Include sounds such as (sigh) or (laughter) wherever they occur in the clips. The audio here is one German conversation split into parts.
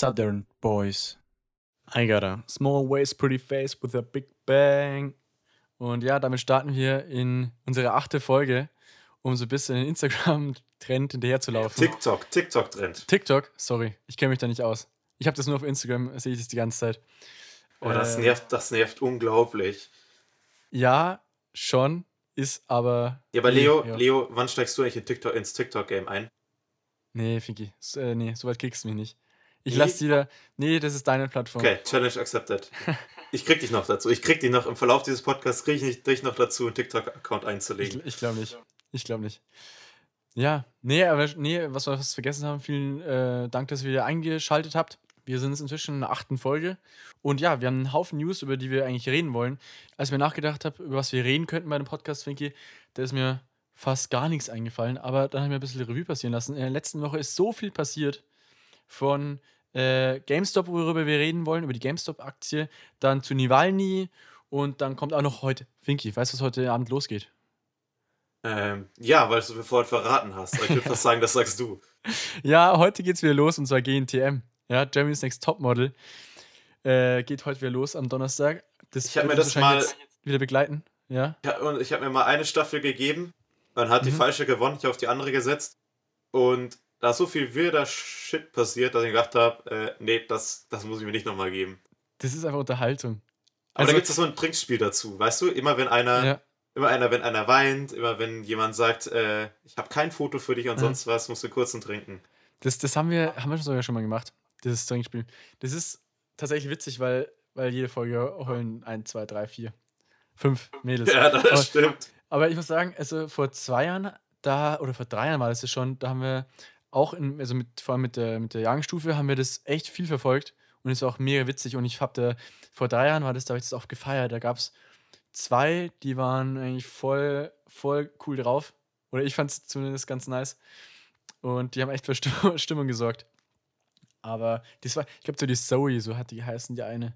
Southern Boys. I got a small waist, pretty face with a big bang. Und ja, damit starten wir in unsere achte Folge, um so ein bisschen den Instagram-Trend hinterherzulaufen. TikTok, TikTok-Trend. TikTok, sorry, ich kenne mich da nicht aus. Ich habe das nur auf Instagram, sehe ich das die ganze Zeit. Oh, das äh, nervt, das nervt unglaublich. Ja, schon, ist aber. Ja, aber Leo, ja. Leo, wann steigst du eigentlich in TikTok, ins TikTok-Game ein? Nee, Finki, so, äh, nee, so weit kriegst du mich nicht. Ich lasse dir. da. Nee, das ist deine Plattform. Okay, Challenge accepted. Ich krieg dich noch dazu. Ich krieg dich noch im Verlauf dieses Podcasts krieg ich dich noch dazu, einen TikTok-Account einzulegen. Ich, ich glaube nicht. Ich glaube nicht. Ja, nee, aber nee, was wir was vergessen haben, vielen äh, Dank, dass ihr wieder eingeschaltet habt. Wir sind jetzt inzwischen in der achten Folge. Und ja, wir haben einen Haufen News, über die wir eigentlich reden wollen. Als ich mir nachgedacht habe, über was wir reden könnten bei dem Podcast, Finky, da ist mir fast gar nichts eingefallen. Aber dann habe ich mir ein bisschen Revue passieren lassen. In der letzten Woche ist so viel passiert von äh, GameStop, worüber wir reden wollen, über die GameStop-Aktie, dann zu Nivalny und dann kommt auch noch heute Finky. Weißt du, was heute Abend losgeht? Ähm, ja, weil du mir vorhin verraten hast. Ich würde (laughs) fast sagen, das sagst du. Ja, heute geht's wieder los und zwar GNTM. Ja, Germany's Next Topmodel. Äh, geht heute wieder los am Donnerstag. Das ich habe mir das mal wieder begleiten. Ja. ich habe mir mal eine Staffel gegeben. Dann hat mhm. die falsche gewonnen. Ich habe auf die andere gesetzt. Und da ist so viel wilder Shit passiert, dass ich gedacht habe, äh, nee, das, das muss ich mir nicht nochmal geben. Das ist einfach Unterhaltung. Aber also, da gibt es so ein Trinkspiel dazu, weißt du? Immer wenn einer, ja. immer einer, wenn einer weint, immer wenn jemand sagt, äh, ich habe kein Foto für dich und ja. sonst was, musst du kurz und trinken. Das, das haben wir, haben wir sogar schon mal gemacht, dieses Trinkspiel. Das ist tatsächlich witzig, weil, weil jede Folge heulen ein, zwei, drei, vier, fünf Mädels. Ja, das aber, stimmt. Aber ich muss sagen, also vor zwei Jahren, da, oder vor drei Jahren war das ja schon, da haben wir auch in, also mit, vor allem mit der, mit der Jagenstufe haben wir das echt viel verfolgt und war auch mega witzig. Und ich habe da, vor drei Jahren war das, da habe ich das auch gefeiert. Da gab es zwei, die waren eigentlich voll, voll cool drauf. Oder ich fand es zumindest ganz nice. Und die haben echt für (laughs) Stimmung gesorgt. Aber das war, ich glaube, so die Zoe, so hat die geheißen, die eine.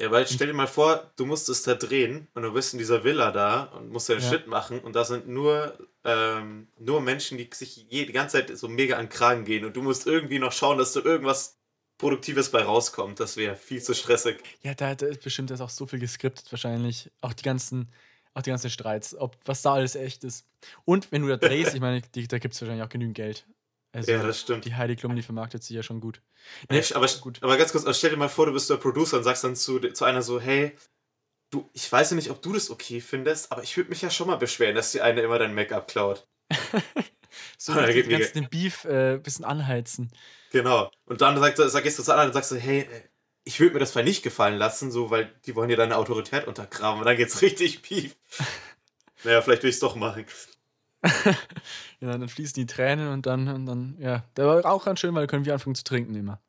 Ja, weil stell dir mal vor, du musstest da drehen und du bist in dieser Villa da und musst deinen ja. Shit machen und da sind nur, ähm, nur Menschen, die sich die ganze Zeit so mega an den Kragen gehen und du musst irgendwie noch schauen, dass du irgendwas Produktives bei rauskommt. Das wäre viel zu stressig. Ja, da, da ist bestimmt das auch so viel geskriptet wahrscheinlich. Auch die ganzen, auch die ganzen Streits, ob was da alles echt ist. Und wenn du da drehst, (laughs) ich meine, die, da gibt es wahrscheinlich auch genügend Geld. Also, ja, das stimmt. Die Heidi Klum, die vermarktet sich ja schon gut. Nee, aber, gut. aber ganz kurz, stell dir mal vor, du bist der Producer und sagst dann zu, zu einer so, hey, du, ich weiß ja nicht, ob du das okay findest, aber ich würde mich ja schon mal beschweren, dass die eine immer dein Make-up klaut. (laughs) so, dann geht kannst den Beef ein äh, bisschen anheizen. Genau. Und dann sagst du, gehst du zu anderen und sagst du, hey, äh, ich würde mir das mal nicht gefallen lassen, so, weil die wollen ja deine Autorität untergraben. Und dann geht's (laughs) richtig Beef. (laughs) naja, vielleicht will ich es doch machen. (laughs) ja, dann fließen die Tränen und dann, und dann, ja. Der war auch ganz schön, weil dann können wir anfangen zu trinken immer.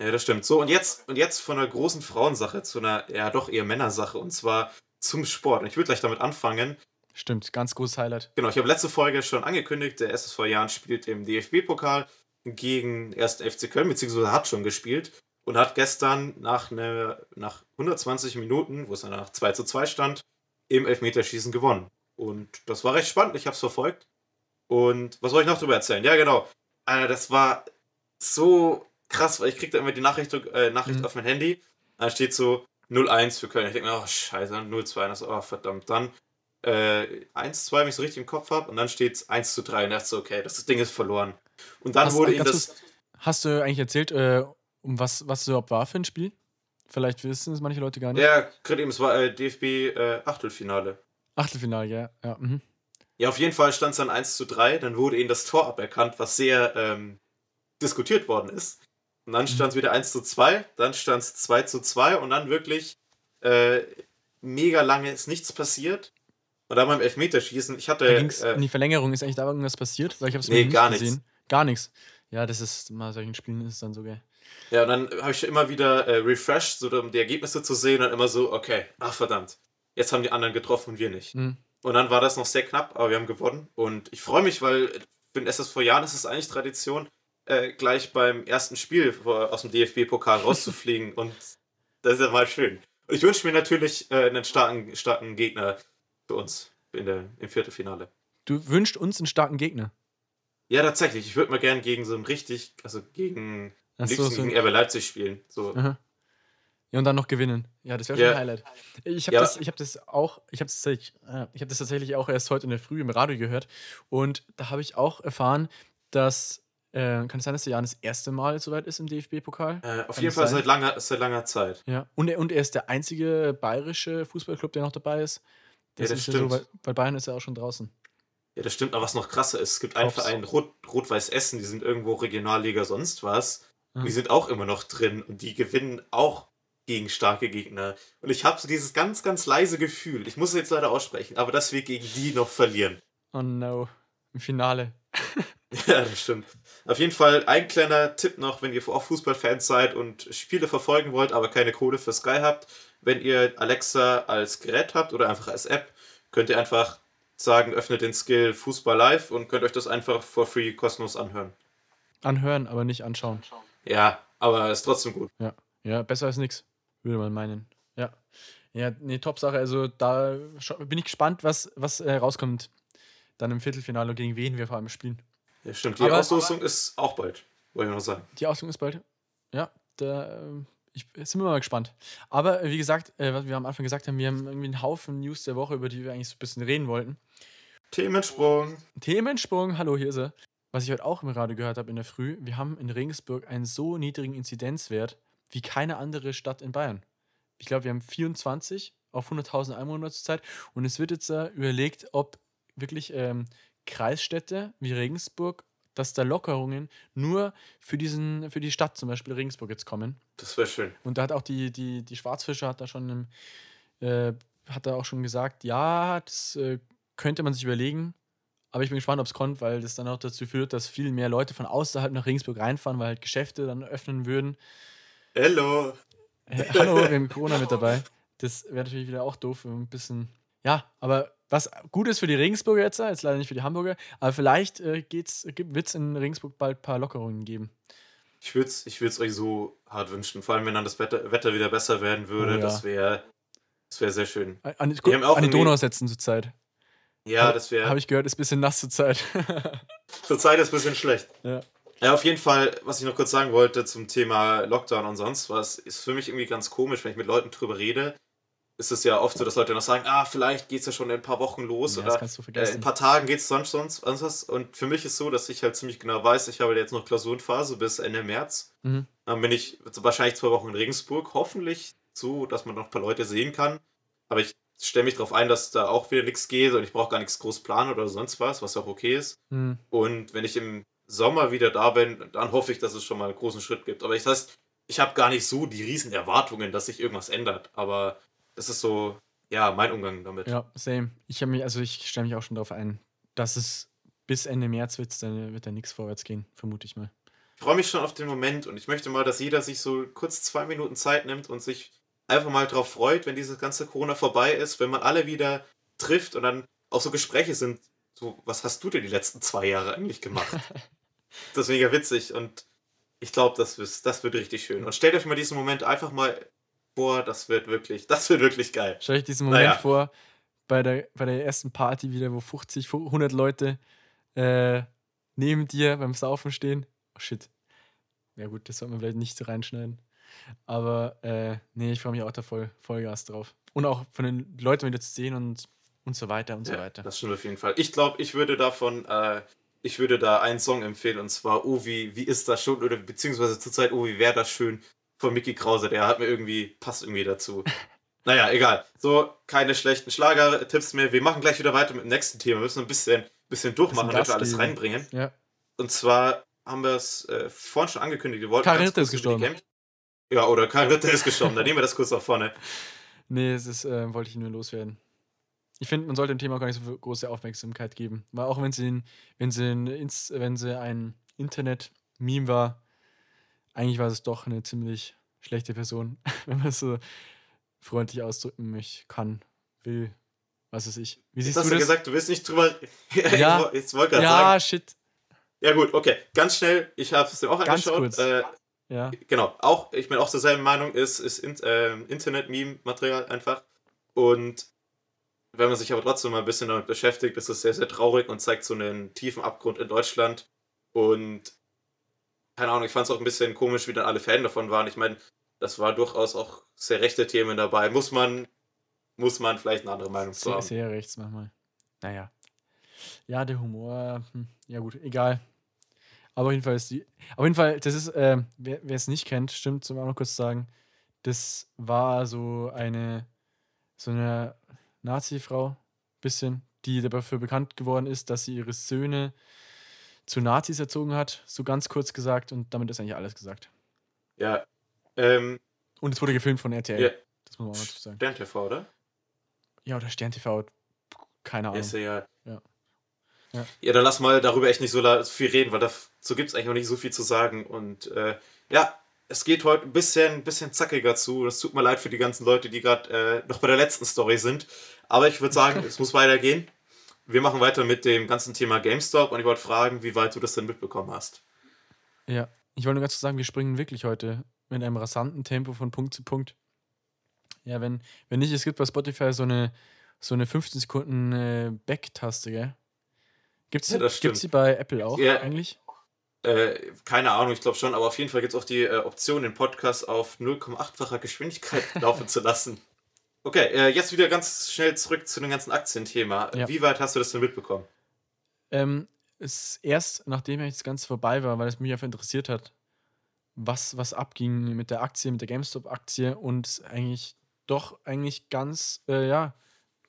Ja, das stimmt. So, und jetzt, und jetzt von einer großen Frauensache zu einer, ja, doch eher Männersache und zwar zum Sport. Und ich würde gleich damit anfangen. Stimmt, ganz großes Highlight. Genau, ich habe letzte Folge schon angekündigt, der SSV Jahren spielt im DFB-Pokal gegen erst FC Köln, beziehungsweise hat schon gespielt und hat gestern nach, ne, nach 120 Minuten, wo es dann nach 2 zu 2 stand, im Elfmeterschießen gewonnen. Und das war recht spannend, ich habe es verfolgt. Und was soll ich noch darüber erzählen? Ja, genau. Alter, das war so krass, weil ich krieg da immer die Nachricht, äh, Nachricht mhm. auf mein Handy. Da steht so 0-1 für Köln. Ich denke mir, oh scheiße, 0-2. So, oh verdammt. Dann äh, 1-2, wenn ich so richtig im Kopf habe. Und dann steht es 1 zu 3. Und dachte so, okay, das Ding ist verloren. Und dann hast, wurde ihm das. Hast du eigentlich erzählt, äh, um was, was es überhaupt war für ein Spiel? Vielleicht wissen es manche Leute gar nicht. Ja, gerade eben, es war äh, DFB äh, Achtelfinale. Ja. Ja, mhm. ja auf jeden Fall stand es dann 1 zu 3. Dann wurde ihnen das Tor aberkannt, was sehr ähm, diskutiert worden ist. Und dann stand es mhm. wieder 1 zu 2, dann stand es 2 zu 2 und dann wirklich äh, mega lange ist nichts passiert. Und dann beim Elfmeterschießen, ich hatte. Äh, in die Verlängerung ist eigentlich da irgendwas passiert? Weil ich habe es nee, gar nicht gesehen. Gar nichts. Ja, das ist, mal solchen Spielen ist es dann so geil. Ja, und dann habe ich immer wieder äh, refreshed, so um die Ergebnisse zu sehen und immer so, okay, ach verdammt, jetzt haben die anderen getroffen und wir nicht. Mhm. Und dann war das noch sehr knapp, aber wir haben gewonnen. Und ich freue mich, weil für den SSV Jahren ist es eigentlich Tradition, äh, gleich beim ersten Spiel aus dem DFB-Pokal rauszufliegen. (laughs) und das ist ja mal schön. Und ich wünsche mir natürlich äh, einen starken, starken Gegner für uns in der, im Viertelfinale. Du wünschst uns einen starken Gegner? Ja, tatsächlich. Ich würde mal gern gegen so einen richtig, also gegen liebsten so gegen RB Leipzig spielen. So. Aha. Ja, und dann noch gewinnen. Ja, das wäre schon ja. ein Highlight. Ich habe ja. das, hab das auch, ich habe das, äh, hab das tatsächlich auch erst heute in der Früh im Radio gehört. Und da habe ich auch erfahren, dass, äh, kann es sein, dass der Jan das erste Mal soweit ist im DFB-Pokal? Äh, auf kann jeden Fall seit langer, seit langer Zeit. Ja, und er, und er ist der einzige bayerische Fußballclub, der noch dabei ist. Das, ja, das stimmt. So, weil, Bayern ist ja auch schon draußen. Ja, das stimmt, aber was noch krasser ist, es gibt einen Verein, Rot, Rot-Weiß Essen, die sind irgendwo Regionalliga sonst was. Mhm. Die sind auch immer noch drin und die gewinnen auch gegen starke Gegner. Und ich habe so dieses ganz, ganz leise Gefühl, ich muss es jetzt leider aussprechen, aber dass wir gegen die noch verlieren. Oh no, im Finale. (laughs) ja, das stimmt. Auf jeden Fall ein kleiner Tipp noch, wenn ihr auch Fußballfans seid und Spiele verfolgen wollt, aber keine Kohle für Sky habt. Wenn ihr Alexa als Gerät habt oder einfach als App, könnt ihr einfach sagen, öffnet den Skill Fußball live und könnt euch das einfach for free kostenlos anhören. Anhören, aber nicht anschauen. Ja, aber ist trotzdem gut. Ja, ja besser als nichts würde man meinen. Ja. Ja, nee, Top-Sache. Also da bin ich gespannt, was, was äh, rauskommt. Dann im Viertelfinale gegen wen wir vor allem spielen. Ja, stimmt. Die aber, Auslosung aber, ist auch bald, wollte ich noch sagen. Die Auslosung ist bald. Ja, da äh, ich, sind wir mal gespannt. Aber wie gesagt, äh, was wir am Anfang gesagt haben, wir haben irgendwie einen Haufen News der Woche, über die wir eigentlich so ein bisschen reden wollten. Themensprung. Themensprung, hallo, hier ist er. Was ich heute auch im Radio gehört habe in der Früh, wir haben in Regensburg einen so niedrigen Inzidenzwert, wie keine andere Stadt in Bayern. Ich glaube, wir haben 24 auf 100.000 Einwohner zurzeit und es wird jetzt äh, überlegt, ob wirklich ähm, Kreisstädte wie Regensburg, dass da Lockerungen nur für, diesen, für die Stadt, zum Beispiel Regensburg, jetzt kommen. Das wäre schön. Und da hat auch die, die, die Schwarzfischer hat da schon im, äh, hat da auch schon gesagt, ja, das äh, könnte man sich überlegen. Aber ich bin gespannt, ob es kommt, weil das dann auch dazu führt, dass viel mehr Leute von außerhalb nach Regensburg reinfahren, weil halt Geschäfte dann öffnen würden. Hello. Hey, hallo, wir haben Corona mit dabei. Das wäre natürlich wieder auch doof, ein bisschen. Ja, aber was gut ist für die Regensburger jetzt, jetzt leider nicht für die Hamburger, aber vielleicht äh, wird es in Regensburg bald ein paar Lockerungen geben. Ich würde es ich euch so hart wünschen, vor allem wenn dann das Wetter, Wetter wieder besser werden würde. Oh, ja. Das wäre das wär sehr schön. An, die, an die Donau setzen zur Zeit. Ja, das wäre. Habe ich gehört, ist ein bisschen nass zur Zeit. (laughs) zur Zeit ist ein bisschen schlecht. Ja. Ja, auf jeden Fall, was ich noch kurz sagen wollte zum Thema Lockdown und sonst was, ist für mich irgendwie ganz komisch, wenn ich mit Leuten drüber rede. Ist es ja oft so, dass Leute noch sagen, ah, vielleicht geht es ja schon in ein paar Wochen los ja, oder äh, in ein paar Tagen geht es sonst, sonst was. Und für mich ist so, dass ich halt ziemlich genau weiß, ich habe jetzt noch Klausurenphase bis Ende März. Mhm. Dann bin ich wahrscheinlich zwei Wochen in Regensburg, hoffentlich so, dass man noch ein paar Leute sehen kann. Aber ich stelle mich darauf ein, dass da auch wieder nichts geht und ich brauche gar nichts groß planen oder sonst was, was auch okay ist. Mhm. Und wenn ich im Sommer wieder da bin, dann hoffe ich, dass es schon mal einen großen Schritt gibt. Aber ich das heißt, ich habe gar nicht so die riesen Erwartungen, dass sich irgendwas ändert. Aber das ist so, ja, mein Umgang damit. Ja, same. Ich habe mich, also ich stelle mich auch schon darauf ein, dass es bis Ende März wird, dann wird da nichts vorwärts gehen, vermute ich mal. Ich freue mich schon auf den Moment und ich möchte mal, dass jeder sich so kurz zwei Minuten Zeit nimmt und sich einfach mal drauf freut, wenn dieses ganze Corona vorbei ist, wenn man alle wieder trifft und dann auch so Gespräche sind. So, was hast du denn die letzten zwei Jahre eigentlich gemacht? (laughs) Das ist mega witzig und ich glaube, das, das wird richtig schön. Und stellt euch mal diesen Moment einfach mal vor, das wird wirklich, das wird wirklich geil. Stellt euch diesen Moment naja. vor, bei der, bei der ersten Party wieder, wo 50, 100 Leute äh, neben dir beim Saufen stehen. Oh shit. Ja gut, das soll man vielleicht nicht so reinschneiden. Aber äh, nee, ich freue mich auch da voll Vollgas drauf. Und auch von den Leuten wieder zu sehen und, und so weiter und ja, so weiter. Das stimmt auf jeden Fall. Ich glaube, ich würde davon äh, ich würde da einen Song empfehlen und zwar Oh, wie, wie ist das schon? Oder beziehungsweise zurzeit Oh, wie wäre das schön von Mickey Krause. Der hat mir irgendwie, passt irgendwie dazu. (laughs) naja, egal. So, keine schlechten Schlager-Tipps mehr. Wir machen gleich wieder weiter mit dem nächsten Thema. Wir müssen ein bisschen, bisschen durchmachen, damit wir alles reinbringen. Ja. Und zwar haben wir es äh, vorhin schon angekündigt. Wir wollten Karl Ritter ist gestorben. Ja, oder Karl Ritter ist gestorben. Dann nehmen wir das kurz nach vorne. (laughs) Nee, es ist, äh, wollte ich nur loswerden. Ich finde, man sollte dem Thema gar nicht so große Aufmerksamkeit geben. Weil auch wenn sie, wenn sie, ein, wenn sie ein Internet-Meme war, eigentlich war es doch eine ziemlich schlechte Person, (laughs) wenn man es so freundlich ausdrücken möchte, kann, will, was weiß ich. Wie siehst Jetzt du hast du gesagt, du willst nicht drüber. (laughs) ja, jetzt wollte gerade ja, sagen. Ja, shit. Ja, gut, okay. Ganz schnell, ich habe es dir auch Ganz angeschaut. Kurz. Äh, ja. Genau, auch, ich bin auch zur selben Meinung, ist, ist in, äh, Internet-Meme-Material einfach. Und wenn man sich aber trotzdem mal ein bisschen damit beschäftigt, ist es sehr, sehr traurig und zeigt so einen tiefen Abgrund in Deutschland. Und keine Ahnung, ich fand es auch ein bisschen komisch, wie dann alle Fan davon waren. Ich meine, das war durchaus auch sehr rechte Themen dabei. Muss man, muss man vielleicht eine andere Meinung zu Sehr, haben. sehr rechts manchmal. Naja. Ja, der Humor, hm, ja gut, egal. Aber auf jeden Fall ist die. Auf jeden Fall, das ist, wer wer es nicht kennt, stimmt, zum auch noch kurz sagen, das war so eine, so eine Nazi-Frau, bisschen, die dafür bekannt geworden ist, dass sie ihre Söhne zu Nazis erzogen hat, so ganz kurz gesagt, und damit ist eigentlich alles gesagt. Ja. Ähm, Und es wurde gefilmt von RTL. ja, Das muss man auch dazu sagen. Stern TV, oder? Ja, oder Stern TV, keine Ahnung. Ist ja. Ja. Ja. Ja, dann lass mal darüber echt nicht so viel reden, weil dazu gibt es eigentlich auch nicht so viel zu sagen. Und äh, ja, es geht heute ein bisschen, bisschen zackiger zu. Es tut mir leid für die ganzen Leute, die gerade äh, noch bei der letzten Story sind. Aber ich würde sagen, (laughs) es muss weitergehen. Wir machen weiter mit dem ganzen Thema GameStop und ich wollte fragen, wie weit du das denn mitbekommen hast. Ja, ich wollte nur ganz kurz sagen, wir springen wirklich heute mit einem rasanten Tempo von Punkt zu Punkt. Ja, wenn, wenn nicht, es gibt bei Spotify so eine, so eine 15 Sekunden äh, Back-Taste, gell? Gibt's, Ja, das gibt's die bei Apple auch Ja. eigentlich? Äh, keine Ahnung, ich glaube schon, aber auf jeden Fall gibt es auch die äh, Option, den Podcast auf 0,8-facher Geschwindigkeit (laughs) laufen zu lassen. Okay, äh, jetzt wieder ganz schnell zurück zu dem ganzen Aktienthema. Ja. Wie weit hast du das denn mitbekommen? Ähm, es erst, nachdem jetzt das Ganze vorbei war, weil es mich einfach interessiert hat, was, was abging mit der Aktie, mit der GameStop-Aktie und eigentlich doch eigentlich ganz, äh, ja,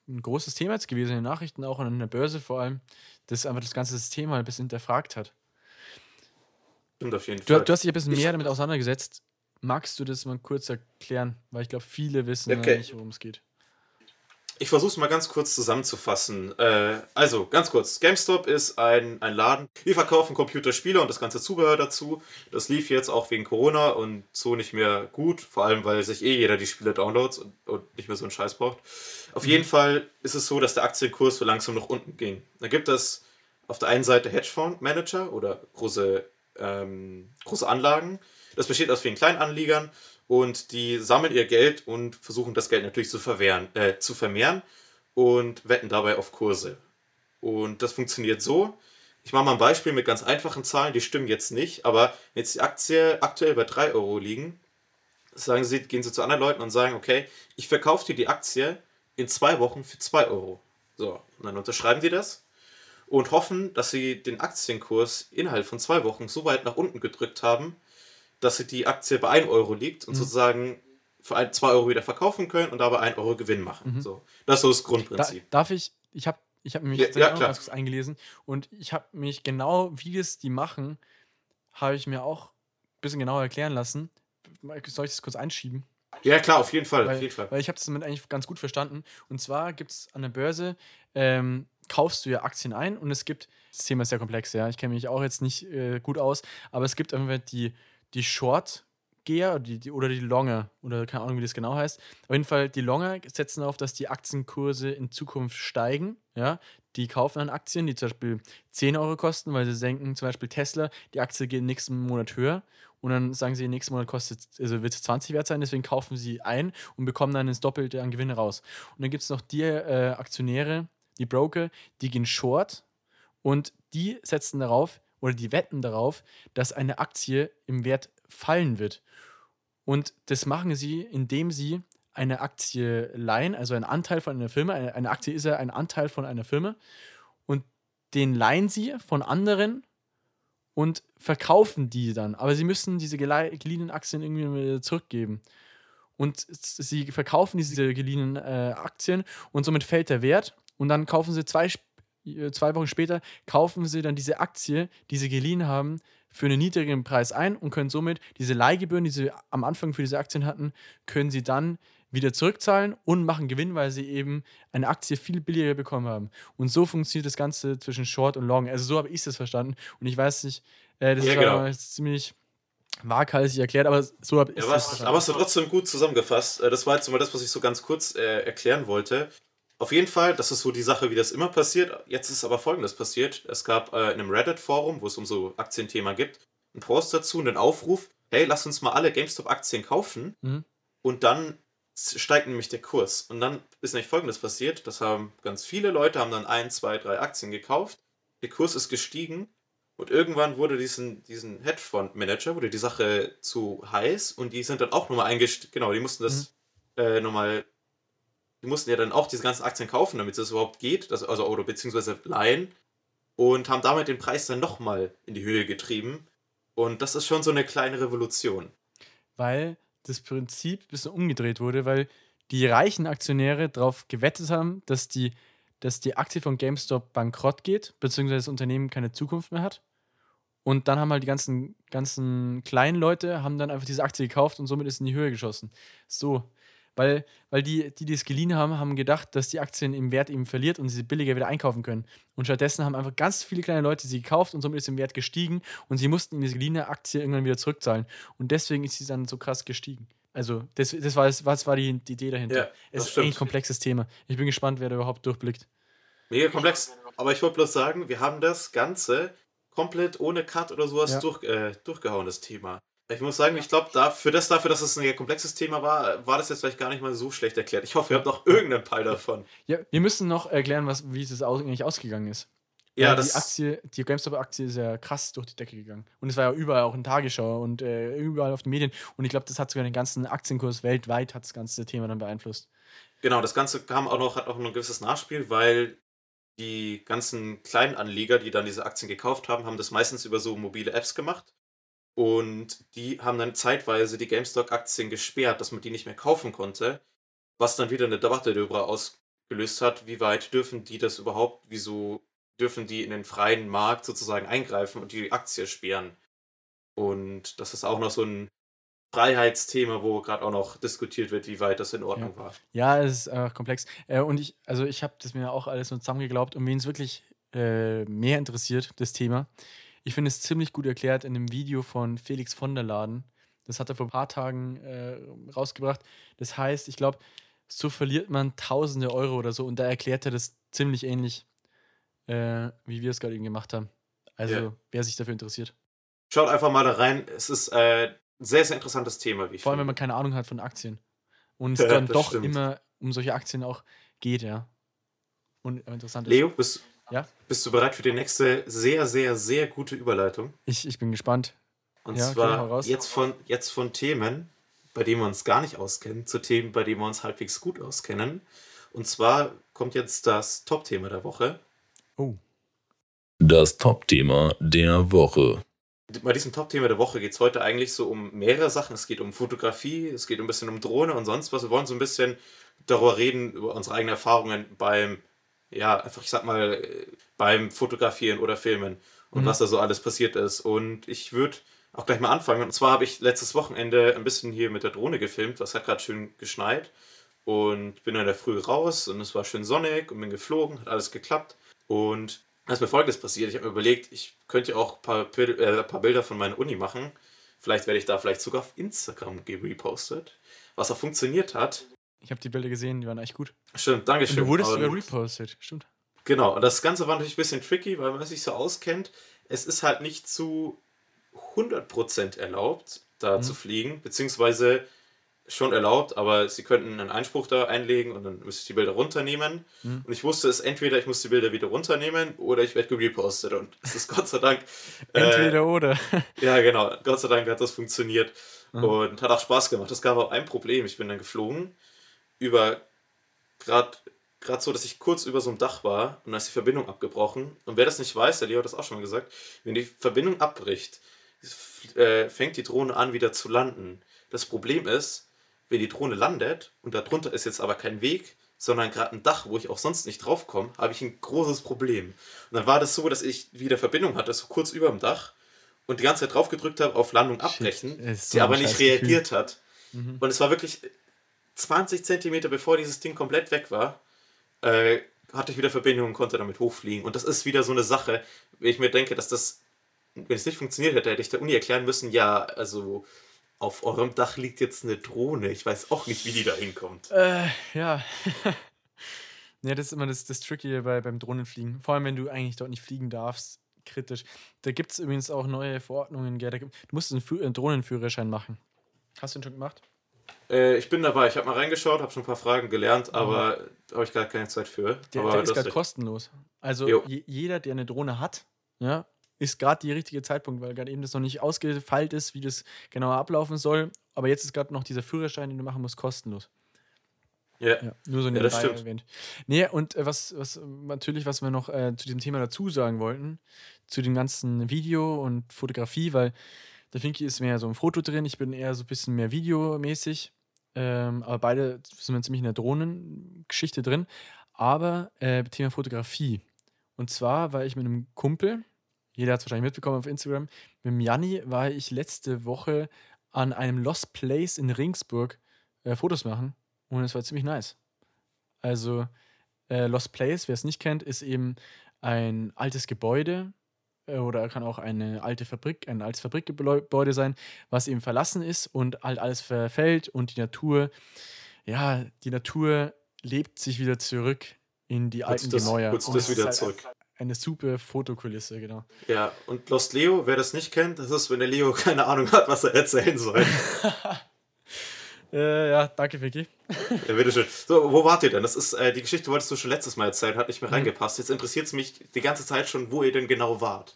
ein großes Thema jetzt gewesen in den Nachrichten, auch an der Börse vor allem, das einfach das ganze System mal ein bisschen hinterfragt hat. Stimmt auf jeden Du, Fall. du hast dich ein bisschen Ich- mehr damit auseinandergesetzt. Magst du das mal kurz erklären? Weil ich glaube, viele wissen Okay. nicht, worum es geht. Ich versuche es mal ganz kurz zusammenzufassen. Äh, also, ganz kurz. GameStop ist ein, ein Laden. Die verkaufen Computerspiele und das ganze Zubehör dazu. Das lief jetzt auch wegen Corona und so nicht mehr gut. Vor allem, weil sich eh jeder die Spiele downloads und, und nicht mehr so einen Scheiß braucht. Auf jeden Fall ist es so, dass der Aktienkurs so langsam nach unten ging. Da gibt es auf der einen Seite Hedgefondsmanager oder große, ähm, große Anlagen. Das besteht aus vielen Kleinanlegern und die sammeln ihr Geld und versuchen das Geld natürlich zu, verwehren, äh, zu vermehren und wetten dabei auf Kurse. Und das funktioniert so. Ich mache mal ein Beispiel mit ganz einfachen Zahlen, die stimmen jetzt nicht, aber wenn jetzt die Aktie aktuell bei 3 Euro liegen, sagen sie, gehen sie zu anderen Leuten und sagen, okay, ich verkaufe dir die Aktie in zwei Wochen für 2 Euro. So, und dann unterschreiben die das und hoffen, dass sie den Aktienkurs innerhalb von zwei Wochen so weit nach unten gedrückt haben, dass sie die Aktie bei 1 Euro liegt und sozusagen für 2 Euro wieder verkaufen können und dabei 1 Euro Gewinn machen. So, das ist so das Da, Grundprinzip. darf ich, ich habe ich hab mich Ja, ja, ganz kurz eingelesen und ich habe mich genau, wie das die machen, habe ich mir auch ein bisschen genauer erklären lassen. Soll ich das kurz einschieben? Ja, klar, auf jeden Fall. auf Weil, jeden Fall. weil ich habe das damit eigentlich ganz gut verstanden. Und zwar gibt es an der Börse, ähm, kaufst du ja Aktien ein und es gibt, das Thema ist sehr komplex, ja, ich kenne mich auch jetzt nicht äh, gut aus, aber es gibt einfach die, die Short-Geher oder die, die, oder die Longer, oder keine Ahnung, wie das genau heißt. Auf jeden Fall, die Longer setzen darauf, dass die Aktienkurse in Zukunft steigen, ja. Die kaufen dann Aktien, die zum Beispiel 10 Euro kosten, weil sie denken, zum Beispiel Tesla, die Aktie geht nächsten Monat höher und dann sagen sie, nächsten Monat kostet, also wird es 20 wert sein, deswegen kaufen sie ein und bekommen dann das Doppelte an Gewinne raus. Und dann gibt es noch die äh, Aktionäre, die Broker, die gehen short und die setzen darauf oder die wetten darauf, dass eine Aktie im Wert fallen wird. Und das machen sie, indem sie eine Aktie leihen, also einen Anteil von einer Firma. Eine, eine Aktie ist ja ein Anteil von einer Firma. Und den leihen sie von anderen und verkaufen die dann. Aber sie müssen diese geliehenen Aktien irgendwie zurückgeben. Und sie verkaufen diese geliehenen äh, Aktien und somit fällt der Wert. Und dann kaufen sie zwei, äh, zwei Wochen später, kaufen sie dann diese Aktie, die sie geliehen haben, für einen niedrigen Preis ein und können somit diese Leihgebühren, die sie am Anfang für diese Aktien hatten, können sie dann wieder zurückzahlen und machen Gewinn, weil sie eben eine Aktie viel billiger bekommen haben. Und so funktioniert das Ganze zwischen Short und Long. Also so habe ich es verstanden. Und ich weiß nicht, äh, das Ja, war genau. ziemlich waghalsig erklärt, aber so habe ich Ja, aber, hast, verstanden. aber hast du trotzdem gut zusammengefasst. Äh, Das war jetzt mal das, was ich so ganz kurz äh, erklären wollte. Auf jeden Fall, das ist so die Sache, wie das immer passiert. Jetzt ist aber folgendes passiert. Es gab äh, in einem Reddit-Forum, wo es um so Aktienthema gibt, einen Post dazu und einen Aufruf, hey, lass uns mal alle GameStop-Aktien kaufen Mhm. und dann steigt nämlich der Kurs. Und dann ist nämlich folgendes passiert. Das haben ganz viele Leute, haben dann ein, zwei, drei Aktien gekauft. Der Kurs ist gestiegen Und irgendwann wurde diesen, diesen Hedgefonds-Manager, wurde die Sache zu heiß und die sind dann auch nochmal eingestellt. Genau, die mussten das mhm. äh, nochmal. Die mussten ja dann auch diese ganzen Aktien kaufen, damit es überhaupt geht, das, also oder beziehungsweise leihen. Und haben damit den Preis dann nochmal in die Höhe getrieben. Und das ist schon so eine kleine Revolution. Weil das Prinzip ein bisschen umgedreht wurde, weil die reichen Aktionäre darauf gewettet haben, dass die, dass die Aktie von GameStop bankrott geht, beziehungsweise das Unternehmen keine Zukunft mehr hat. Und dann haben halt die ganzen, ganzen kleinen Leute haben dann einfach diese Aktie gekauft und somit ist in die Höhe geschossen. So. Weil, weil die, die, die es geliehen haben, haben gedacht, dass die Aktien im Wert eben verliert und sie billiger wieder einkaufen können. Und stattdessen haben einfach ganz viele kleine Leute sie gekauft und somit ist im Wert gestiegen und sie mussten in diese geliehene Aktie irgendwann wieder zurückzahlen. Und deswegen ist sie dann so krass gestiegen. Also, das, das, war, das war die, die Idee dahinter. Ja, es ist stimmt. ein komplexes Thema. Ich bin gespannt, wer da überhaupt durchblickt. Mega komplex. Aber ich wollte bloß sagen, wir haben das Ganze komplett ohne Cut oder sowas ja. durch, äh, durchgehauen, das Thema. Ich muss sagen, ich glaube, da, für das dafür, dass es ein komplexes Thema war, war das jetzt vielleicht gar nicht mal so schlecht erklärt. Ich hoffe, ihr habt noch irgendeinen Teil davon. Ja, wir müssen noch erklären, was, wie es eigentlich ausgegangen ist. Ja, das die Aktie, die GameStop-Aktie ist ja krass durch die Decke gegangen. Und es war ja überall auch in Tagesschau und äh, überall auf den Medien. Und ich glaube, das hat sogar den ganzen Aktienkurs weltweit hat das ganze Thema dann beeinflusst. Genau, das Ganze kam auch noch, hat auch noch ein gewisses Nachspiel, weil die ganzen kleinen Anleger, die dann diese Aktien gekauft haben, haben das meistens über so mobile Apps gemacht. Und die haben dann zeitweise die GameStop-Aktien gesperrt, dass man die nicht mehr kaufen konnte. Was dann wieder eine Debatte darüber ausgelöst hat, wie weit dürfen die das überhaupt, wieso dürfen die in den freien Markt sozusagen eingreifen und die Aktie sperren. Und das ist auch noch so ein Freiheitsthema, wo gerade auch noch diskutiert wird, wie weit das in Ordnung ja. war. Ja, es ist einfach komplex. Äh, und ich, also ich habe das mir auch alles so zusammengeglaubt und wen es wirklich äh, mehr interessiert, das Thema. Ich finde es ziemlich gut erklärt in einem Video von Felix von der Laden. Das hat er vor ein paar Tagen äh, rausgebracht. Das heißt, ich glaube, so verliert man tausende Euro oder so. Und da erklärt er das ziemlich ähnlich, äh, wie wir es gerade eben gemacht haben. Also, ja. wer sich dafür interessiert. Schaut einfach mal da rein. Es ist äh, ein sehr, sehr interessantes Thema. Wie ich Vor allem, finde. wenn man keine Ahnung hat von Aktien. Und es ja, dann doch stimmt. immer um solche Aktien auch geht, ja. Und interessant ist. Leo, bist, ja? bist du bereit für die nächste sehr, sehr, sehr gute Überleitung? Ich, ich bin gespannt. Und ja, zwar jetzt, von, jetzt von Themen, bei denen wir uns gar nicht auskennen, zu Themen, bei denen wir uns halbwegs gut auskennen. Und zwar kommt jetzt das Top-Thema der Woche. Oh. Das Top-Thema der Woche. Bei diesem Top-Thema der Woche geht es heute eigentlich so um mehrere Sachen. Es geht um Fotografie, es geht ein bisschen um Drohne und sonst was. Wir wollen so ein bisschen darüber reden, über unsere eigenen Erfahrungen beim, ja, einfach, ich sag mal, beim Fotografieren oder Filmen und mhm. was da so alles passiert ist. Und ich würde auch gleich mal anfangen. Und zwar habe ich letztes Wochenende ein bisschen hier mit der Drohne gefilmt, was hat gerade schön geschneit. Und bin dann in der Früh raus und es war schön sonnig und bin geflogen, hat alles geklappt. Und da ist mir folgendes passiert. Ich habe mir überlegt, ich könnte auch ein paar, äh, paar Bilder von meiner Uni machen. Vielleicht werde ich da vielleicht sogar auf Instagram gerepostet. Was auch funktioniert hat. Ich habe die Bilder gesehen, die waren echt gut. Stimmt, danke schön. Und du wurdest sogar repostet, stimmt. Genau, und das Ganze war natürlich ein bisschen tricky, weil man sich so auskennt. Es ist halt nicht zu 100% erlaubt, da mhm. zu fliegen, beziehungsweise schon erlaubt, aber sie könnten einen Einspruch da einlegen und dann müsste ich die Bilder runternehmen. Mhm. Und ich wusste es entweder, ich muss die Bilder wieder runternehmen oder ich werde gepostet. Und es ist Gott sei Dank. (laughs) entweder äh, oder. (laughs) ja, genau. Gott sei Dank hat das funktioniert mhm. und hat auch Spaß gemacht. Es gab auch ein Problem. Ich bin dann geflogen über gerade gerade so, dass ich kurz über so einem Dach war und da ist die Verbindung abgebrochen. Und wer das nicht weiß, der Leo hat das auch schon mal gesagt, wenn die Verbindung abbricht, äh, fängt die Drohne an wieder zu landen. Das Problem ist, wenn die Drohne landet und darunter ist jetzt aber kein Weg, sondern gerade ein Dach, wo ich auch sonst nicht draufkomme, habe ich ein großes Problem. Und dann war das so, dass ich wieder Verbindung hatte, so kurz über dem Dach und die ganze Zeit drauf gedrückt habe auf Landung abbrechen, so die aber nicht reagiert Gefühl. hat. Mhm. Und es war wirklich 20 Zentimeter bevor dieses Ding komplett weg war, äh, hatte ich wieder Verbindung und konnte damit hochfliegen. Und das ist wieder so eine Sache, wenn ich mir denke, dass das, wenn es nicht funktioniert hätte, hätte ich der Uni erklären müssen, ja, also auf eurem Dach liegt jetzt eine Drohne. Ich weiß auch nicht, wie die da hinkommt. Äh, ja. (laughs) ja, das ist immer das, das Tricky bei, beim Drohnenfliegen. Vor allem, wenn du eigentlich dort nicht fliegen darfst. Kritisch. Da gibt es übrigens auch neue Verordnungen. Gell? du musst einen, einen Drohnenführerschein machen. Hast du den schon gemacht? Äh, ich bin dabei. Ich habe mal reingeschaut, habe schon ein paar Fragen gelernt, aber mhm. da habe ich gerade keine Zeit für. Der, der ist gerade kostenlos. Also jeder, der eine Drohne hat, ja, ist gerade der richtige Zeitpunkt, weil gerade eben das noch nicht ausgefeilt ist, wie das genau ablaufen soll. Aber jetzt ist gerade noch dieser Führerschein, den du machen musst, kostenlos. Ja. Ja, nur so Ja, das nebenbei stimmt. erwähnt. Nee, und äh, was, was natürlich, was wir noch äh, zu diesem Thema dazu sagen wollten, zu dem ganzen Video und Fotografie, weil der Finky ist mehr so ein Foto drin, ich bin eher so ein bisschen mehr videomäßig. Ähm, aber beide sind wir ziemlich in der Drohnengeschichte drin. Aber äh, Thema Fotografie. Und zwar war ich mit einem Kumpel, jeder hat es wahrscheinlich mitbekommen auf Instagram, mit dem Janni war ich letzte Woche an einem Lost Place in Ringsburg äh, Fotos machen. Und es war ziemlich nice. Also, äh, Lost Place, wer es nicht kennt, ist eben ein altes Gebäude oder kann auch eine alte Fabrik, ein altes Fabrikgebäude sein, was eben verlassen ist und halt alles verfällt und die Natur, ja, die Natur lebt sich wieder zurück in die alten das, Gemäuer. Und das ist wieder halt zurück. Eine super Fotokulisse, genau. Ja, und Lost Leo, wer das nicht kennt, das ist, wenn der Leo (laughs) keine Ahnung hat, was er erzählen soll. (laughs) Äh, ja, danke, Vicky. Ja, bitteschön. So, wo wart ihr denn? Das ist, äh, die Geschichte wolltest du schon letztes Mal erzählen, hat nicht mehr Mhm. reingepasst. Jetzt interessiert es mich die ganze Zeit schon, wo ihr denn genau wart.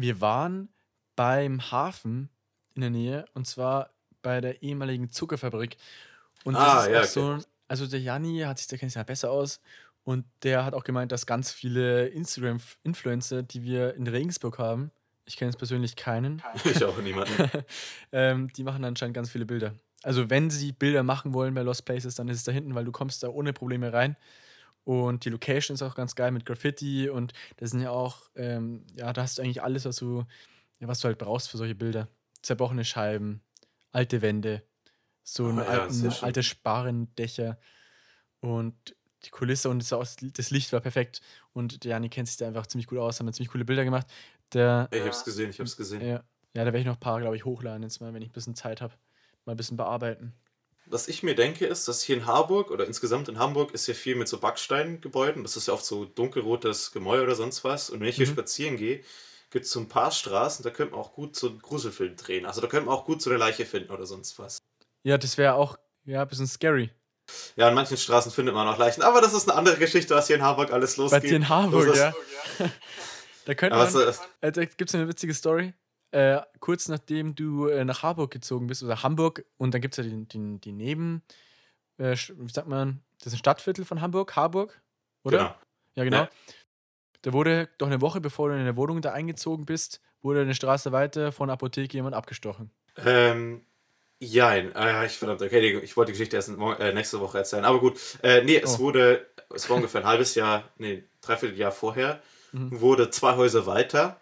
Wir waren beim Hafen in der Nähe und zwar bei der ehemaligen Zuckerfabrik. Und das Ah, ist ja, auch so, also der Janni hat sich, der kennt sich ja besser aus und der hat auch gemeint, dass ganz viele Instagram-Influencer, die wir in Regensburg haben, ich kenne jetzt persönlich keinen, (laughs) Ich auch niemanden. (laughs) ähm, die machen anscheinend ganz viele Bilder. Also wenn sie Bilder machen wollen bei Lost Places, dann ist es da hinten, weil du kommst da ohne Probleme rein. Und die Location ist auch ganz geil mit Graffiti und das sind ja auch, ähm, ja, da hast du eigentlich alles, was du, ja, was du halt brauchst für solche Bilder. Zerbrochene Scheiben, alte Wände, so Ah, ein ja, alten, alte Sparrendächer und die Kulisse und das Licht war perfekt. Und der Jani kennt sich da einfach ziemlich gut aus, haben da ziemlich coole Bilder gemacht. Der, Ich hab's gesehen, ich hab's gesehen. ja, ja, da werde ich noch ein paar, glaube ich, hochladen jetzt mal, wenn ich ein bisschen Zeit habe. Mal ein bisschen bearbeiten. Was ich mir denke, ist, dass hier in Harburg oder insgesamt in Hamburg ist ja viel mit so Backsteingebäuden. Das ist ja oft so dunkelrotes Gemäuer oder sonst was. Und wenn ich hier Mhm. spazieren gehe, gibt es so ein paar Straßen, da könnte man auch gut so einen Gruselfilm drehen. Also da könnte man auch gut so eine Leiche finden oder sonst was. Ja, das wäre auch ja, ein bisschen scary. Ja, an manchen Straßen findet man auch Leichen. Aber das ist eine andere Geschichte, was hier in Harburg alles losgeht. dir in Harburg, ja. (laughs) Da könnte man, so, äh, gibt es eine witzige Story. Äh, kurz nachdem du äh, nach Harburg gezogen bist, oder Hamburg, und dann gibt es ja die, die, die Neben, äh, wie sagt man, das ist ein Stadtviertel von Hamburg, Harburg, oder? genau. Ja, genau. Ja. Da wurde doch eine Woche bevor du in der Wohnung da eingezogen bist, wurde eine Straße weiter von der Apotheke jemand abgestochen. Ähm, jein. Ah, ich verdammt, okay, ich wollte die Geschichte erst äh, nächste Woche erzählen. Aber gut. Äh, nee, es Oh. wurde, es war ungefähr ein halbes Jahr, nee, dreiviertel Jahr vorher, Mhm. wurde zwei Häuser weiter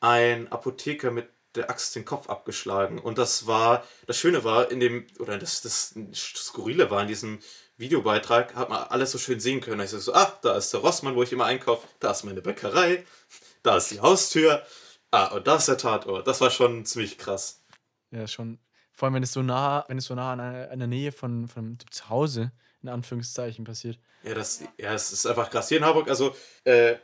ein Apotheker mit der Axt den Kopf abgeschlagen. Und das war, das Schöne war, in dem, oder das, das Skurrile war in diesem Videobeitrag, hat man alles so schön sehen können. Ich so, ah, da ist der Rossmann, wo ich immer einkaufe, da ist meine Bäckerei, da ist die Haustür, ah, und da ist der Tatort. Das war schon ziemlich krass. Ja, schon. Vor allem, wenn es so nah, wenn es so nah an einer, an der Nähe von, von dem Zuhause, in Anführungszeichen, passiert. Ja, das, ja, es ist einfach krass. Hier in Harburg, also, äh,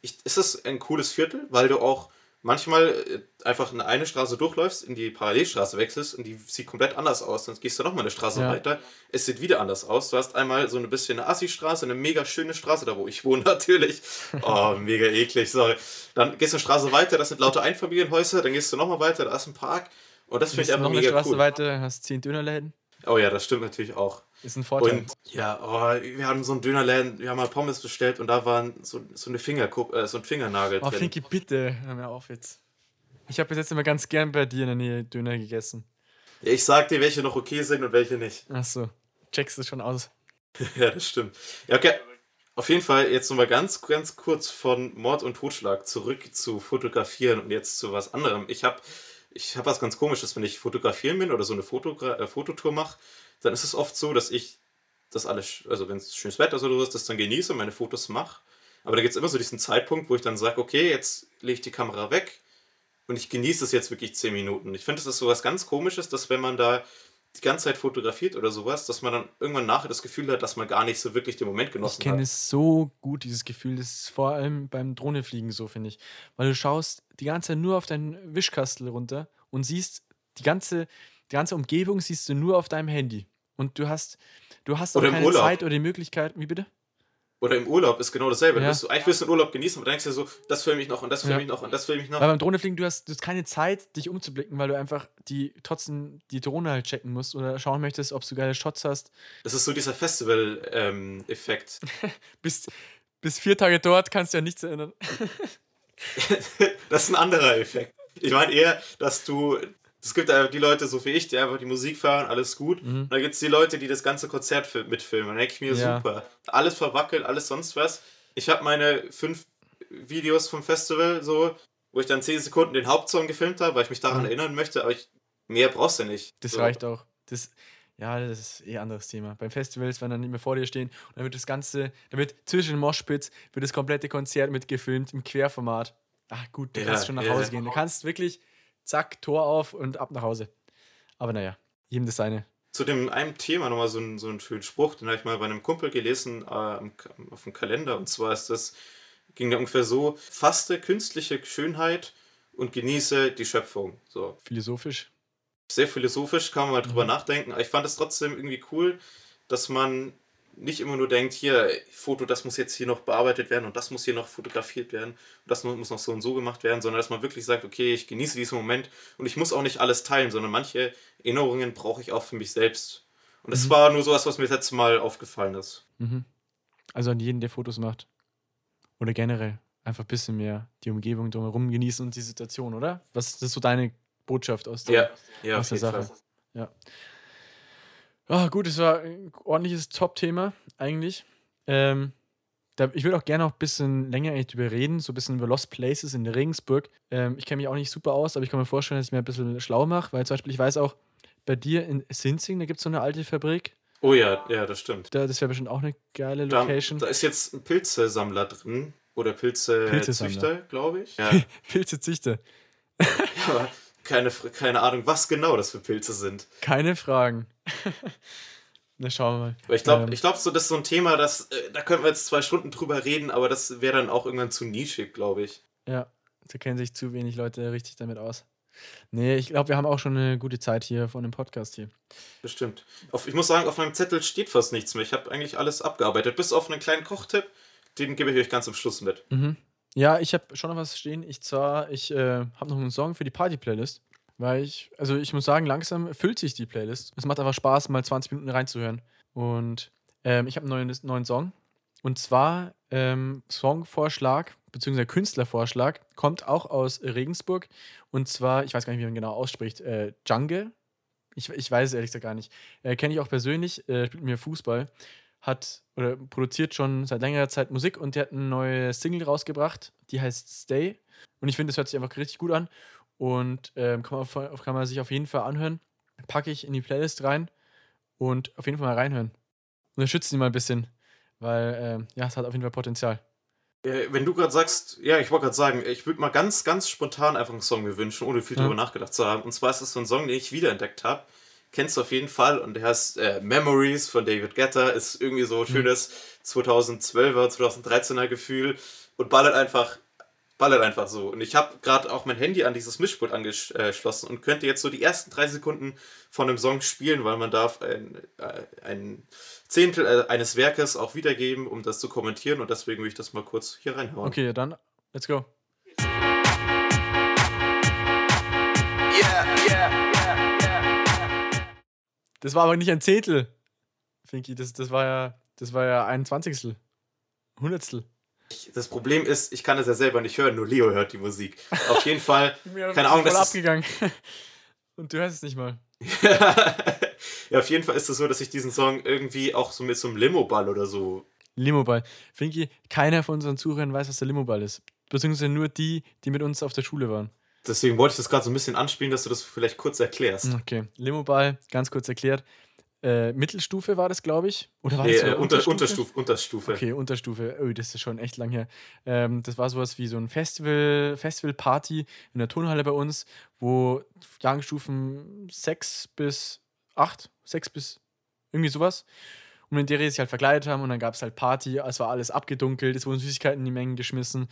ich, ist es ein cooles Viertel, weil du auch manchmal äh, einfach in eine Straße durchläufst, in die Parallelstraße wechselst und die sieht komplett anders aus. Dann gehst du nochmal eine Straße Ja. weiter. Es sieht wieder anders aus. Du hast einmal so ein bisschen eine Assi-Straße, eine mega schöne Straße, da wo ich wohne (laughs) natürlich. Oh, mega eklig, sorry. Dann gehst du eine Straße weiter, das sind lauter Einfamilienhäuser. Dann gehst du nochmal weiter, da ist ein Park. Und das finde ich einfach noch eine mega Straße cool. weiter, hast zehn Dönerläden. Oh ja, das stimmt natürlich auch. Ist ein Vorteil. Und ja, oh, wir haben so einen Dönerladen, wir haben mal Pommes bestellt und da waren so, so, eine Fingerkupp, äh, so ein Fingernagel oh, drin. Finky, bitte, hör mir auf jetzt. Ich habe bis jetzt immer ganz gern bei dir in der Nähe Döner gegessen. Ich sag dir, welche noch okay sind und welche nicht. Achso, checkst du schon aus. (laughs) ja, das stimmt. Ja, okay. Auf jeden Fall jetzt nochmal ganz, ganz kurz von Mord und Totschlag zurück zu Fotografieren und jetzt zu was anderem. Ich habe ich hab was ganz komisches, wenn ich fotografieren bin oder so eine Fotogra äh, Fototour mache, dann ist es oft so, dass ich das alles, also wenn es schönes Wetter ist oder so ist, das dann genieße und meine Fotos mache. Aber da gibt es immer so diesen Zeitpunkt, wo ich dann sage, okay, jetzt lege ich die Kamera weg und ich genieße es jetzt wirklich 10 Minuten. Ich finde, das ist so was ganz komisches, dass wenn man da die ganze Zeit fotografiert oder sowas, dass man dann irgendwann nachher das Gefühl hat, dass man gar nicht so wirklich den Moment Ich genossen kenne hat. es so gut, dieses Gefühl. Das ist vor allem beim Drohnefliegen so, finde ich. Weil du schaust die ganze Zeit nur auf deinen Wischkastel runter und siehst die ganze, die ganze Umgebung siehst du nur auf deinem Handy. Und du hast, du hast auch keine. Zeit oder die Möglichkeit. Wie bitte? Oder im Urlaub ist genau dasselbe. Ja. Du eigentlich willst du den Urlaub genießen, aber denkst dir so, das filme ich noch und das filme Ja. ich noch und das filme ich noch. Weil beim Drohnefliegen, du hast, du hast keine Zeit, dich umzublicken, weil du einfach die trotzdem die Drohne halt checken musst oder schauen möchtest, ob du geile Shots hast. Das ist so dieser Festival-Effekt. (laughs) Bis, bis vier Tage dort kannst du ja nichts erinnern. (laughs) das ist ein anderer Effekt. Ich meine eher, dass du. Es gibt ja die Leute so wie ich, die einfach die Musik fahren, alles gut. Mhm. Und dann gibt es die Leute, die das ganze Konzert fi- mitfilmen. Dann denke ich mir, Ja. super. Alles verwackelt, alles sonst was. Ich habe meine fünf Videos vom Festival, so, wo ich dann zehn Sekunden den Hauptsong gefilmt habe, weil ich mich daran Mhm. erinnern möchte, aber ich, mehr brauchst du nicht. Das so. reicht auch. Das, ja, das ist eh ein anderes Thema. Beim Festivals, wenn dann nicht mehr vor dir stehen und dann wird das Ganze, da wird zwischen den Moshpits wird das komplette Konzert mitgefilmt im Querformat. Ach gut, du Ja, kannst schon nach ja. Hause gehen. Du kannst wirklich, zack, Tor auf und ab nach Hause. Aber naja, jedem das seine. Zu dem einem Thema nochmal so einen, so einen schönen Spruch, den habe ich mal bei einem Kumpel gelesen äh, auf dem Kalender. Und zwar ist das, ging der ungefähr so: Faste künstliche Schönheit und genieße die Schöpfung. So. Philosophisch. Sehr philosophisch, kann man mal drüber Mhm. nachdenken. Aber ich fand es trotzdem irgendwie cool, dass man nicht immer nur denkt, hier, Foto, das muss jetzt hier noch bearbeitet werden und das muss hier noch fotografiert werden und das muss noch so und so gemacht werden, sondern dass man wirklich sagt, okay, ich genieße diesen Moment und ich muss auch nicht alles teilen, sondern manche Erinnerungen brauche ich auch für mich selbst. Und das Mhm. war nur sowas, was mir das letzte Mal aufgefallen ist. Mhm. Also an jeden, der Fotos macht. Oder generell einfach ein bisschen mehr die Umgebung drumherum genießen und die Situation, oder? Was das ist so deine Botschaft aus der, ja, aus der Sache. Ah, gut, es war ein ordentliches Top-Thema eigentlich. Ähm, da, ich würde auch gerne noch ein bisschen länger eigentlich drüber reden, so ein bisschen über Lost Places in Regensburg. Ähm, ich kenne mich auch nicht super aus, aber ich kann mir vorstellen, dass ich mir ein bisschen schlau mache, weil zum Beispiel ich weiß auch, bei dir in Sinzing, da gibt es so eine alte Fabrik. Oh ja, ja, das stimmt. Da, das wäre bestimmt auch eine geile Da, Location. da ist jetzt ein Pilzesammler drin. Oder. Pilzezüchter, glaube ich. Ja. (laughs) Pilzezüchter. (laughs) aber keine, keine Ahnung, was genau das für Pilze sind. Keine Fragen. (laughs) Na, schauen wir mal. Aber ich glaube, Ähm. ich glaub, so, das ist so ein Thema, das, äh, da könnten wir jetzt zwei Stunden drüber reden, aber das wäre dann auch irgendwann zu nischig, glaube ich. Ja, da kennen sich zu wenig Leute richtig damit aus. Nee, ich glaube, wir haben auch schon eine gute Zeit hier von dem Podcast hier. Bestimmt. Auf, ich muss sagen, auf meinem Zettel steht fast nichts mehr. Ich habe eigentlich alles abgearbeitet, bis auf einen kleinen Kochtipp. Den gebe ich euch ganz am Schluss mit. Mhm. Ja, ich habe schon noch was stehen. Ich zwar, ich äh, habe noch einen Song für die Party-Playlist, weil ich, also ich muss sagen, langsam füllt sich die Playlist. Es macht einfach Spaß, mal 20 Minuten reinzuhören. Und ähm, ich habe einen neuen, neuen Song. Und zwar ähm, Songvorschlag, beziehungsweise Künstlervorschlag, kommt auch aus Regensburg. Und zwar, ich weiß gar nicht, wie man genau ausspricht, äh, Jungle. Ich, ich weiß es ehrlich gesagt gar nicht. Äh, Kenne ich auch persönlich, äh, spielt mir Fußball hat oder produziert schon seit längerer Zeit Musik und der hat eine neue Single rausgebracht, die heißt Stay. Und ich finde, das hört sich einfach richtig gut an und ähm, kann, man, auf- kann man sich auf jeden Fall anhören. Packe ich in die Playlist rein und auf jeden Fall mal reinhören. Unterstützen ihn mal ein bisschen, weil ähm, ja, es hat auf jeden Fall Potenzial. Äh, wenn du gerade sagst, ja, ich wollte gerade sagen, ich würde mal ganz, ganz spontan einfach einen Song mir wünschen, ohne viel Ja. drüber nachgedacht zu haben. Und zwar ist es so ein Song, den ich wiederentdeckt habe. Kennst du auf jeden Fall und der heißt äh, Memories von David Guetta. Ist irgendwie so ein schönes 2012er, 2013er Gefühl und ballert einfach, ballert einfach so. Und ich habe gerade auch mein Handy an dieses Mischpult angeschlossen und könnte jetzt so die ersten drei Sekunden von einem Song spielen, weil man darf ein, äh, ein Zehntel äh, eines Werkes auch wiedergeben, um das zu kommentieren und deswegen will ich das mal kurz hier reinhauen. Okay, dann let's go. Das war aber nicht ein Zehntel, Finky. Das, das war ja, das war ja ein Zwanzigstel. Hundertstel. Das Problem ist, ich kann es ja selber nicht hören, nur Leo hört die Musik. Auf jeden Fall, (laughs) keine Ahnung, das ist, abgegangen. (laughs) Und du hörst es nicht mal. (laughs) ja, auf jeden Fall ist es so, dass ich diesen Song irgendwie auch so mit so einem Limo-Ball oder so. Limoball. Finky, keiner von unseren Zuhörern weiß, was der Limoball ist. Beziehungsweise nur die, die mit uns auf der Schule waren. Deswegen wollte ich das gerade so ein bisschen anspielen, dass du das vielleicht kurz erklärst. Okay. Limoball, ganz kurz erklärt. Äh, Mittelstufe war das, glaube ich. Oder war Nee, das äh, sogar unter, Unterstufe, Unterstufe. Okay, Unterstufe. Oh, das ist schon echt lang her. Ähm, das war sowas wie so ein Festival, Festival-Party in der Turnhalle bei uns, wo Jahrgangsstufen 6 bis 8, 6 bis irgendwie sowas. Und in der die sich halt verkleidet haben und dann gab es halt Party, es war alles abgedunkelt, es wurden Süßigkeiten in die Mengen geschmissen.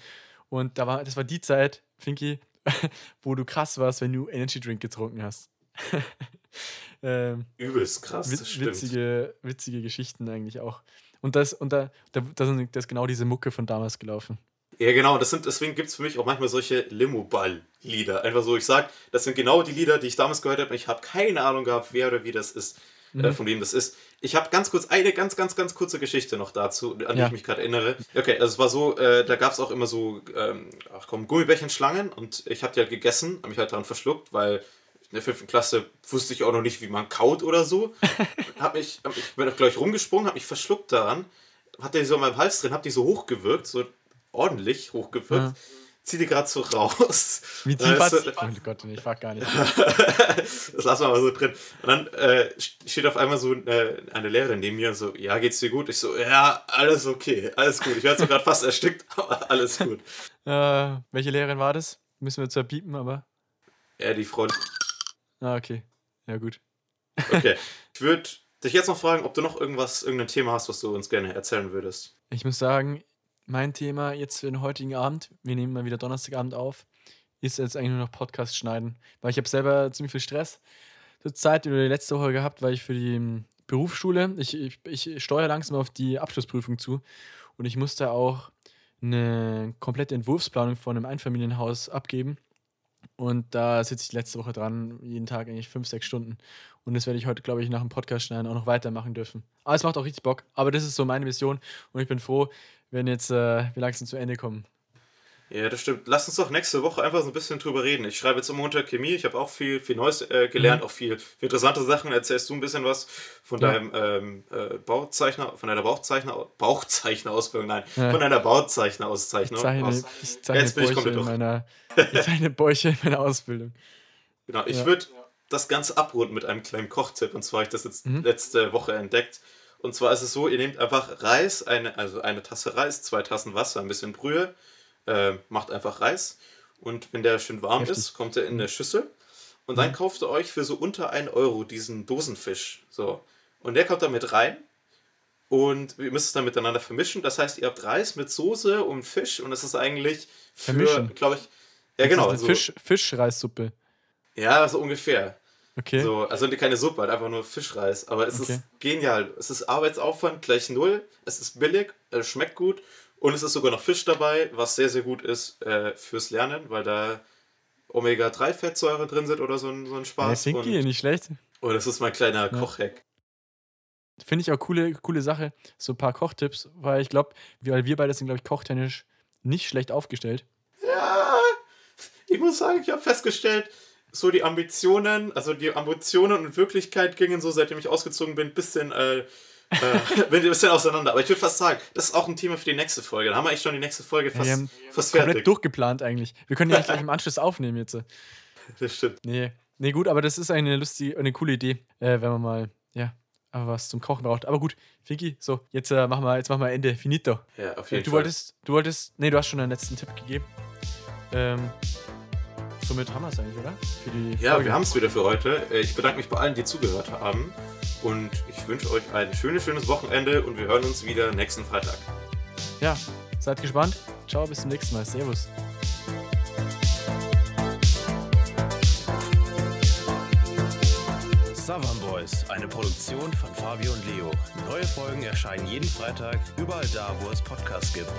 Und da war, das war die Zeit, Finky, (laughs) wo du krass warst, wenn du Energy Drink getrunken hast. (laughs) (laughs) ähm, Übelst krass, das Wit stimmt. witzige, witzige Geschichten eigentlich auch. Und, das, und da, da, da, sind- da ist genau diese Mucke von damals gelaufen. Ja, genau, das sind, deswegen gibt es für mich auch manchmal solche Limo-Ball-Lieder. Einfach so, ich sag, das sind genau die Lieder, die ich damals gehört habe. Ich habe keine Ahnung gehabt, wer oder wie das ist, Mhm. äh, von wem das ist. Ich habe ganz kurz eine ganz, ganz, ganz kurze Geschichte noch dazu, an die Ja. ich mich gerade erinnere. Okay, also es war so, äh, da gab es auch immer so, ähm, ach komm, Gummibärchenschlangen und ich habe die halt gegessen, habe mich halt daran verschluckt, weil in der fünften Klasse wusste ich auch noch nicht, wie man kaut oder so. (laughs) hab mich, hab, ich bin auch gleich rumgesprungen, habe mich verschluckt daran, hatte die so in meinem Hals drin, habe die so hochgewirkt, so ordentlich hochgewirkt. Ja. Zieh die gerade so raus. Wie tief hat's? so- Oh Gott, nee, ich frag gar nicht. (laughs) das lassen wir mal so drin. Und dann äh, steht auf einmal so äh, eine Lehrerin neben mir und so, ja, geht's dir gut? Ich so, ja, alles okay, alles gut. Ich werde so gerade fast erstickt, (laughs) aber alles gut. Äh, welche Lehrerin war das? Müssen wir zwar piepen, aber. Ja, die Frau. Ah, okay. Ja, gut. Okay. (laughs) Ich würde dich jetzt noch fragen, ob du noch irgendwas, irgendein Thema hast, was du uns gerne erzählen würdest. Ich muss sagen, mein Thema jetzt für den heutigen Abend, wir nehmen mal wieder Donnerstagabend auf, ist jetzt eigentlich nur noch Podcast schneiden. Weil ich habe selber ziemlich viel Stress zur Zeit über die letzte Woche gehabt, weil ich für die ähm, Berufsschule, ich, ich, ich steuere langsam auf die Abschlussprüfung zu und ich musste auch eine komplette Entwurfsplanung von einem Einfamilienhaus abgeben. Und da sitze ich letzte Woche dran, jeden Tag eigentlich fünf, sechs Stunden. Und das werde ich heute, glaube ich, nach dem Podcast schneiden auch noch weitermachen dürfen. Aber es macht auch richtig Bock. Aber das ist so meine Mission und ich bin froh, wenn jetzt äh, wir langsam zu Ende kommen. Ja, das stimmt. Lass uns doch nächste Woche einfach so ein bisschen drüber reden. Ich schreibe jetzt am Montag Chemie. Ich habe auch viel, viel Neues äh, gelernt, auch viel, viel interessante Sachen. Erzählst du ein bisschen was von Ja. deinem ähm, äh, Bauzeichner, von deiner Bauchzeichner, Bauchzeichner-Ausbildung, nein, Ja. von deiner Ich Bauzeichner-Auszeichnung. zeichne, Aus, ich zeichne Jetzt bin ich Bäuche komplett in durch. meiner, ich zeichne Bäuche in meiner Ausbildung. genau, ich Ja. würde das Ganze abrunden mit einem kleinen Kochtipp. Und zwar habe ich das jetzt Mhm. letzte Woche entdeckt. Und zwar ist es so, ihr nehmt einfach Reis, eine, also eine Tasse Reis, zwei Tassen Wasser, ein bisschen Brühe, äh, macht einfach Reis. Und wenn der schön warm Heftig. ist, kommt er in eine Schüssel. Und dann kauft ihr euch für so unter 1 Euro diesen Dosenfisch. So. Und der kommt da mit rein. Und ihr müsst es dann miteinander vermischen. Das heißt, ihr habt Reis mit Soße und Fisch. Und es ist eigentlich für, glaube ich, ja Das genau. So, Fisch, Fischreissuppe. Ja, so ungefähr. Okay. So, also keine Suppe, halt einfach nur Fischreis. Aber es Okay. ist genial. Es ist Arbeitsaufwand gleich null. Es ist billig, es schmeckt gut. Und es ist sogar noch Fisch dabei, was sehr, sehr gut ist äh, fürs Lernen, weil da Omega-3-Fettsäure drin sind oder so ein, so ein Spaß. Finky, und, nicht schlecht. und das ist mein kleiner Ja. Kochhack. Finde ich auch coole, coole Sache. So ein paar Kochtipps, weil ich glaube, weil wir beide sind, glaube ich, kochtechnisch nicht schlecht aufgestellt. Ja, ich muss sagen, ich habe festgestellt, so die Ambitionen, also die Ambitionen und Wirklichkeit gingen so, seitdem ich ausgezogen bin, ein bisschen, äh, äh, bin ein bisschen auseinander. Aber ich würde fast sagen, das ist auch ein Thema für die nächste Folge. Da haben wir eigentlich schon die nächste Folge Ja, fast, wir haben fast komplett fertig. durchgeplant eigentlich. Wir können ja (laughs) gleich im Anschluss aufnehmen jetzt. Das stimmt. Nee. Nee, gut, aber das ist eine lustige, eine coole Idee, äh, wenn man mal, ja, aber was zum Kochen braucht. Aber gut, Finky, so, jetzt äh, machen wir, jetzt machen wir Ende. Finito. Ja, auf Äh, jeden du Fall. wolltest, du wolltest, nee, du hast schon einen letzten Tipp gegeben. Ähm, somit haben wir es eigentlich, oder? Ja, Folge. wir haben es wieder für heute. Äh, Ich bedanke mich bei allen, die zugehört haben. Und ich wünsche euch ein schönes, schönes Wochenende und wir hören uns wieder nächsten Freitag. Ja, seid gespannt. Ciao, bis zum nächsten Mal. Servus. Savan Boys, eine Produktion von Fabio und Leo. Neue Folgen erscheinen jeden Freitag, überall da, wo es Podcasts gibt.